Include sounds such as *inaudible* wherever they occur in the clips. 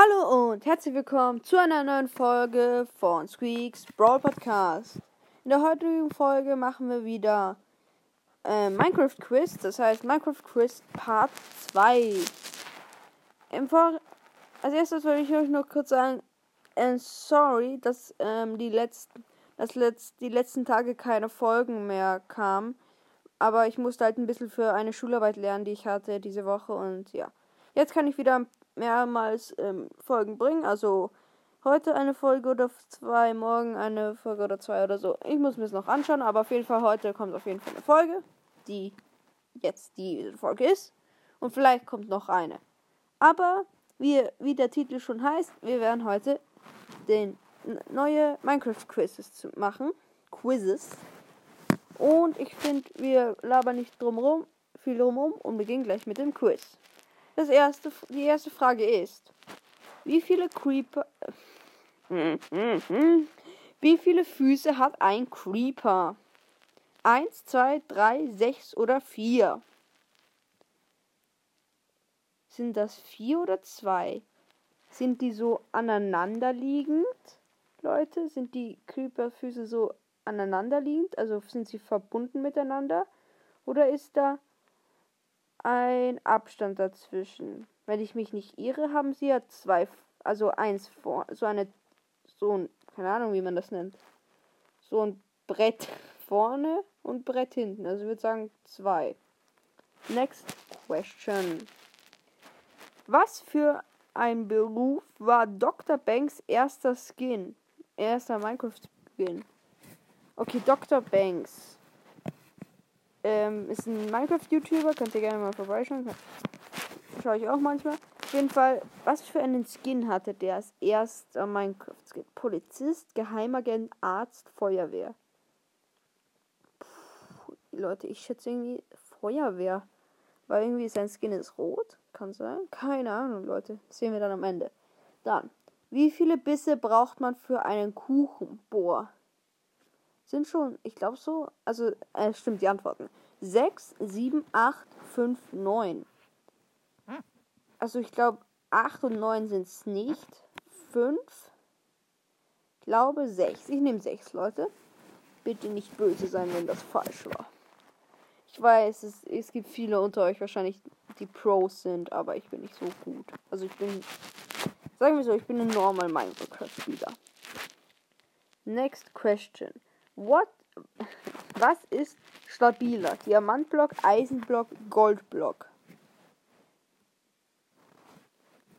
Hallo und herzlich willkommen zu einer neuen Folge von Squeaks Brawl Podcast. In der heutigen Folge machen wir wieder äh, Minecraft Quiz, das heißt Minecraft Quiz Part 2. Im Vor Als erstes wollte ich euch noch kurz sagen, äh, sorry, dass ähm, die letzten dass letzt die letzten Tage keine Folgen mehr kamen. Aber ich musste halt ein bisschen für eine Schularbeit lernen, die ich hatte diese Woche und ja. Jetzt kann ich wieder mehrmals ähm, Folgen bringen. Also heute eine Folge oder zwei, morgen eine Folge oder zwei oder so. Ich muss mir es noch anschauen, aber auf jeden Fall heute kommt auf jeden Fall eine Folge, die jetzt die Folge ist. Und vielleicht kommt noch eine. Aber wie, wie der Titel schon heißt, wir werden heute den neue Minecraft-Quizzes machen. Quizzes. Und ich finde, wir labern nicht drumherum, viel drumherum und beginnen gleich mit dem Quiz. Das erste, die erste Frage ist, wie viele Creeper... Wie viele Füße hat ein Creeper? Eins, zwei, drei, sechs oder vier? Sind das vier oder zwei? Sind die so aneinanderliegend, Leute? Sind die Creeper-Füße so aneinanderliegend? Also sind sie verbunden miteinander? Oder ist da ein Abstand dazwischen. Wenn ich mich nicht irre, haben sie ja zwei, also eins vor, so eine, so ein, keine Ahnung, wie man das nennt. So ein Brett *laughs* vorne und Brett hinten. Also ich würde sagen zwei. Next question. Was für ein Beruf war Dr. Banks erster Skin? Erster Minecraft-Skin. Okay, Dr. Banks. Ähm, ist ein Minecraft-YouTuber, könnt ihr gerne mal vorbeischauen. Schaue ich auch manchmal. Auf jeden Fall, was für einen Skin hatte der als erster Minecraft-Skin? Polizist, Geheimagent, Arzt, Feuerwehr. Puh, Leute, ich schätze irgendwie Feuerwehr. Weil irgendwie sein Skin ist rot. Kann sein. Keine Ahnung, Leute. Sehen wir dann am Ende. Dann. Wie viele Bisse braucht man für einen Kuchen? Boah sind schon, ich glaube so, also äh, stimmt die Antworten. 6, 7, 8, 5, 9. Also ich glaube 8 und 9 sind es nicht. 5, glaube 6. Ich nehme 6, Leute. Bitte nicht böse sein, wenn das falsch war. Ich weiß, es, es gibt viele unter euch wahrscheinlich, die Pros sind, aber ich bin nicht so gut. Also ich bin, sagen wir so, ich bin ein normal Minecraft-Spieler. Next question. What? Was ist stabiler? Diamantblock, Eisenblock, Goldblock.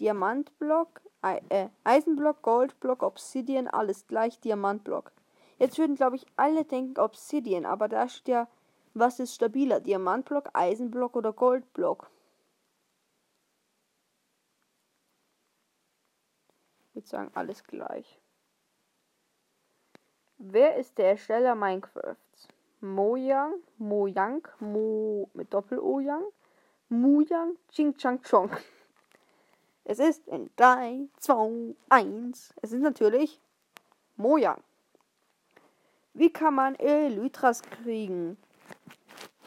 Diamantblock, äh, Eisenblock, Goldblock, Obsidian, alles gleich Diamantblock. Jetzt würden, glaube ich, alle denken Obsidian, aber da steht ja, was ist stabiler? Diamantblock, Eisenblock oder Goldblock? Ich würde sagen, alles gleich. Wer ist der Ersteller Minecrafts? Mojang, Mojang, Mo mit Doppel-O-Yang, Mujang, Ching Chang Chong. Es ist in 3, 2, 1. Es ist natürlich Mojang. Wie kann man Elytras kriegen?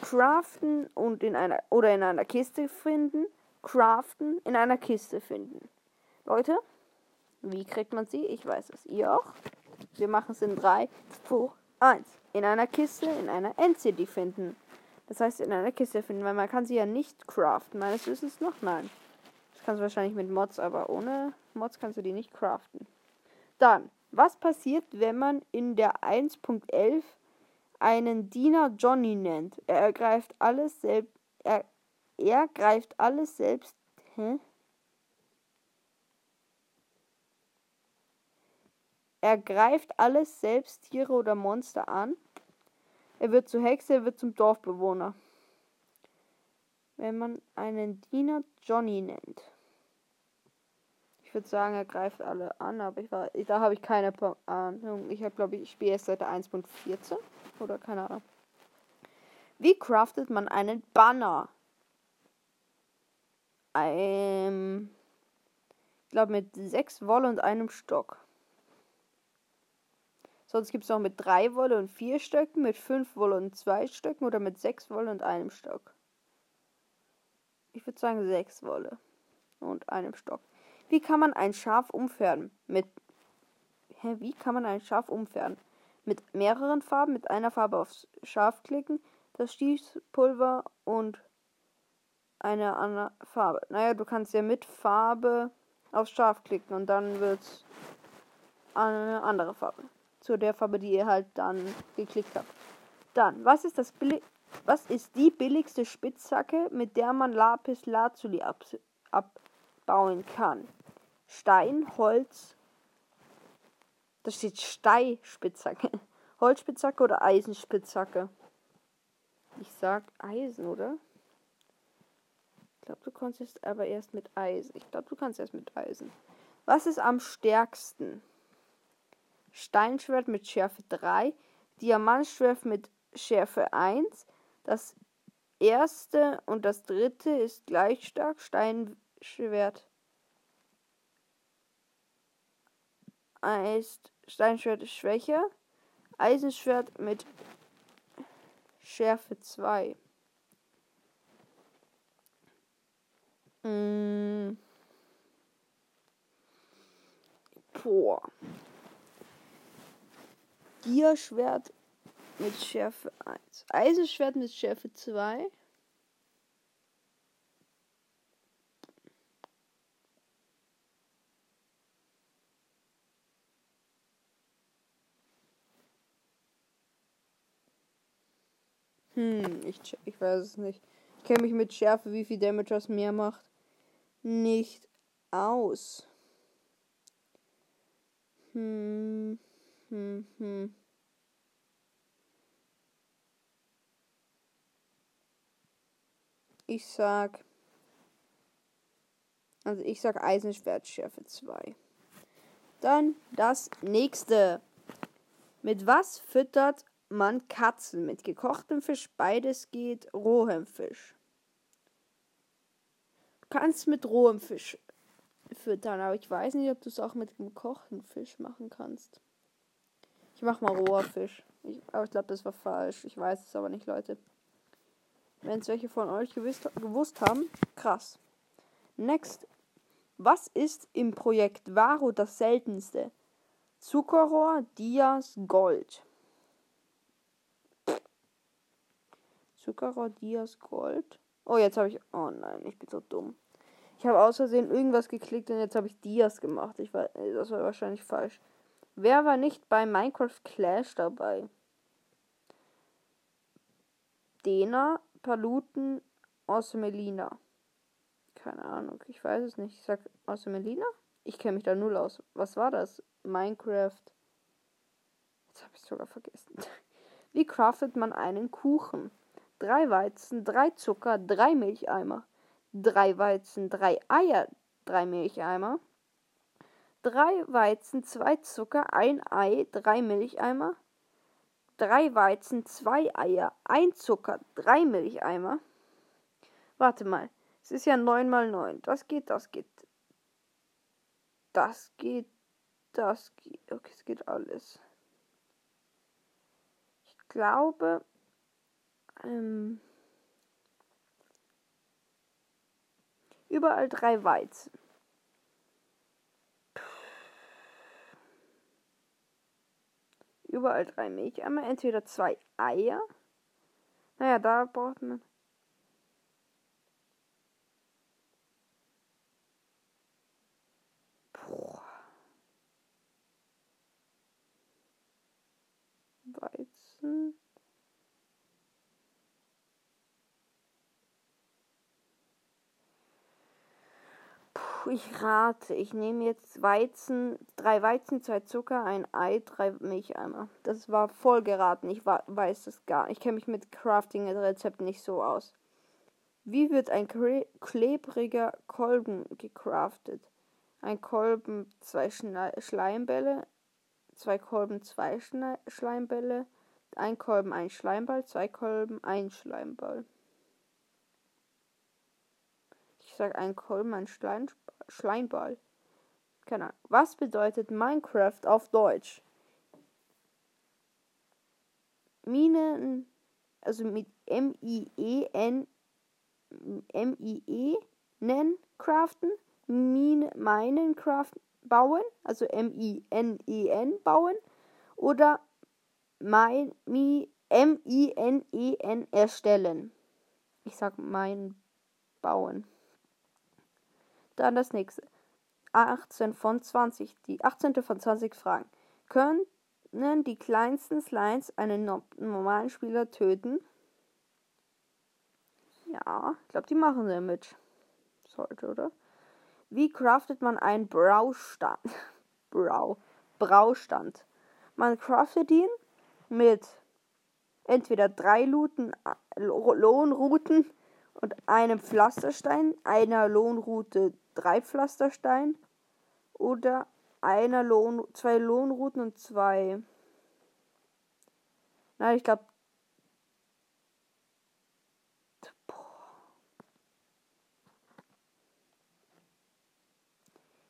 Craften und in einer oder in einer Kiste finden. Craften in einer Kiste finden. Leute, wie kriegt man sie? Ich weiß es. Ihr auch? Wir machen es in 3, 2, 1. In einer Kiste, in einer NCD finden. Das heißt, in einer Kiste finden, weil man kann sie ja nicht craften. Meines Wissens noch, nein. Das kannst du wahrscheinlich mit Mods, aber ohne Mods kannst du die nicht craften. Dann, was passiert, wenn man in der 1.11 einen Diener Johnny nennt? Er ergreift alles selbst. Er, er greift alles selbst. Hä? Er greift alles selbst, Tiere oder Monster an. Er wird zur Hexe, er wird zum Dorfbewohner. Wenn man einen Diener Johnny nennt. Ich würde sagen, er greift alle an, aber ich war, da habe ich keine Ahnung. Ich habe, glaube ich, ich spiele erst seit 1.14 oder keine Ahnung. Wie craftet man einen Banner? Ähm, ich glaube mit sechs Wolle und einem Stock. Sonst gibt es noch mit drei Wolle und vier Stöcken, mit fünf Wolle und zwei Stöcken oder mit sechs Wolle und einem Stock. Ich würde sagen sechs Wolle und einem Stock. Wie kann man ein Schaf umfärben? Mit. Hä, wie kann man ein Schaf umfärben? Mit mehreren Farben, mit einer Farbe aufs Schaf klicken, das Stiefpulver und eine andere Farbe. Naja, du kannst ja mit Farbe aufs Schaf klicken und dann wird eine andere Farbe. Zu der Farbe, die ihr halt dann geklickt habt. Dann, was ist das billig was ist die billigste Spitzhacke, mit der man Lapis Lazuli ab abbauen kann? Stein, Holz. Da steht Steispitzhacke. *laughs* Holzspitzhacke oder Eisenspitzhacke? Ich sag Eisen, oder? Ich glaube, du kannst aber erst mit Eisen. Ich glaube, du kannst erst mit Eisen. Was ist am stärksten? Steinschwert mit Schärfe 3, Diamantschwert mit Schärfe 1. Das erste und das dritte ist gleich stark. Steinschwert ist Steinschwert ist schwächer. Eisenschwert mit Schärfe 2. Mm. Boah. Dierschwert mit Schärfe 1. Eisenschwert mit Schärfe 2. Hm, ich, ich weiß es nicht. Ich kenne mich mit Schärfe, wie viel Damage das mehr macht, nicht aus. Hm, hm, hm. Ich sag. Also ich sag Eisenschwertschärfe 2. Dann das nächste. Mit was füttert man Katzen? Mit gekochtem Fisch, beides geht, rohem Fisch. Du kannst mit rohem Fisch füttern, aber ich weiß nicht, ob du es auch mit gekochtem Fisch machen kannst. Ich mach mal roher Fisch. Ich, aber ich glaube, das war falsch. Ich weiß es aber nicht, Leute. Wenn es welche von euch gewusst, gewusst haben, krass. Next. Was ist im Projekt Varo das seltenste? Zuckerrohr, Dias, Gold. Zuckerrohr, Dias, Gold. Oh, jetzt habe ich. Oh nein, ich bin so dumm. Ich habe aus Versehen irgendwas geklickt und jetzt habe ich Dias gemacht. Ich war, das war wahrscheinlich falsch. Wer war nicht bei Minecraft Clash dabei? Dena, Paluten aus Melina. Keine Ahnung, ich weiß es nicht. Ich sag aus Melina? Ich kenne mich da null aus. Was war das? Minecraft. Jetzt habe ich sogar vergessen. *laughs* Wie craftet man einen Kuchen? Drei Weizen, drei Zucker, drei Milcheimer. Drei Weizen, drei Eier, drei Milcheimer. Drei Weizen, zwei Zucker, ein Ei, drei Milcheimer drei Weizen, zwei Eier, ein Zucker, drei Milcheimer. Warte mal, es ist ja 9 mal 9. Das geht, das geht. Das geht, das geht. Okay, es geht alles. Ich glaube, ähm, überall drei Weizen. Überall drei Milcheimer, entweder zwei Eier. Naja, da braucht man. Boah. Weizen. Ich rate. Ich nehme jetzt Weizen, drei Weizen, zwei Zucker, ein Ei, drei Milcheimer. Das war voll geraten. Ich weiß das gar nicht. Ich kenne mich mit Crafting-Rezepten nicht so aus. Wie wird ein klebriger Kolben gecraftet? Ein Kolben, zwei Schleimbälle, zwei Kolben, zwei Schleimbälle, ein Kolben, ein Schleimball, zwei Kolben, ein Schleimball. Sage ein Kolben, ein Schleim, Schleimball. Keine Ahnung. Was bedeutet Minecraft auf Deutsch? Minen, also mit M-I-E-N, M-I-E, nennen, craften. Mine, Minecraft bauen, also M-I-N-E-N bauen, oder mein, mi, M-I-N-E-N erstellen. Ich sag mein bauen. Dann das nächste. 18 von 20. Die 18. von 20 Fragen. Können die kleinsten Slimes einen normalen Spieler töten? Ja, ich glaube, die machen Damage. Sollte, oder? Wie craftet man einen Braustand? *laughs* Brau. Braustand. Man craftet ihn mit entweder drei Looten, Lohnrouten und einem Pflasterstein, einer Lohnroute drei Pflasterstein oder einer Lohn, zwei Lohnrouten und zwei. Nein, ich glaube.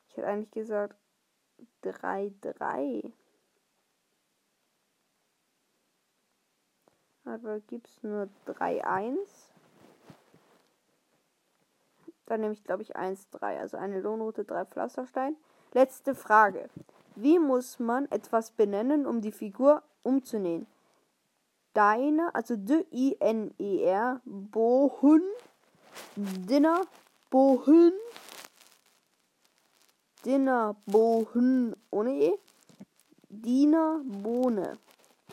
Ich hätte eigentlich gesagt drei, drei. Aber gibt es nur drei, eins? Dann nehme ich, glaube ich, 1, 3. Also eine Lohnroute, 3 Pflasterstein. Letzte Frage. Wie muss man etwas benennen, um die Figur umzunähen? Deine, also D-I-N-E-R, Bohun, Dinner, Bohun, Dinner, Bohun, ohne E, Diener, Bohne.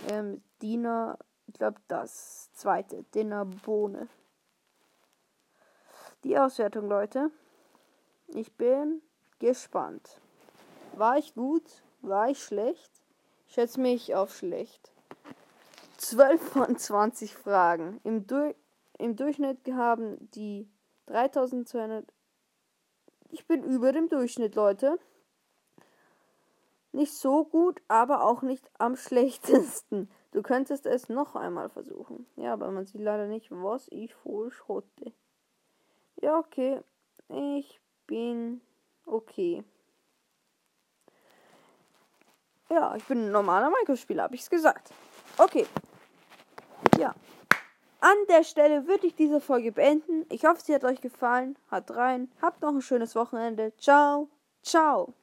Ähm, Diener, ich glaube das zweite, Dinner, Bohne die Auswertung, Leute. Ich bin gespannt. War ich gut? War ich schlecht? Ich schätze mich auf schlecht. 12 von 20 Fragen. Im, du Im Durchschnitt haben die 3200. Ich bin über dem Durchschnitt, Leute. Nicht so gut, aber auch nicht am schlechtesten. Du könntest es noch einmal versuchen. Ja, aber man sieht leider nicht, was ich voll schrotte. Ja, okay. Ich bin okay. Ja, ich bin ein normaler Minecraft-Spieler, habe ich es gesagt. Okay. Ja. An der Stelle würde ich diese Folge beenden. Ich hoffe, sie hat euch gefallen. Hat rein. Habt noch ein schönes Wochenende. Ciao. Ciao.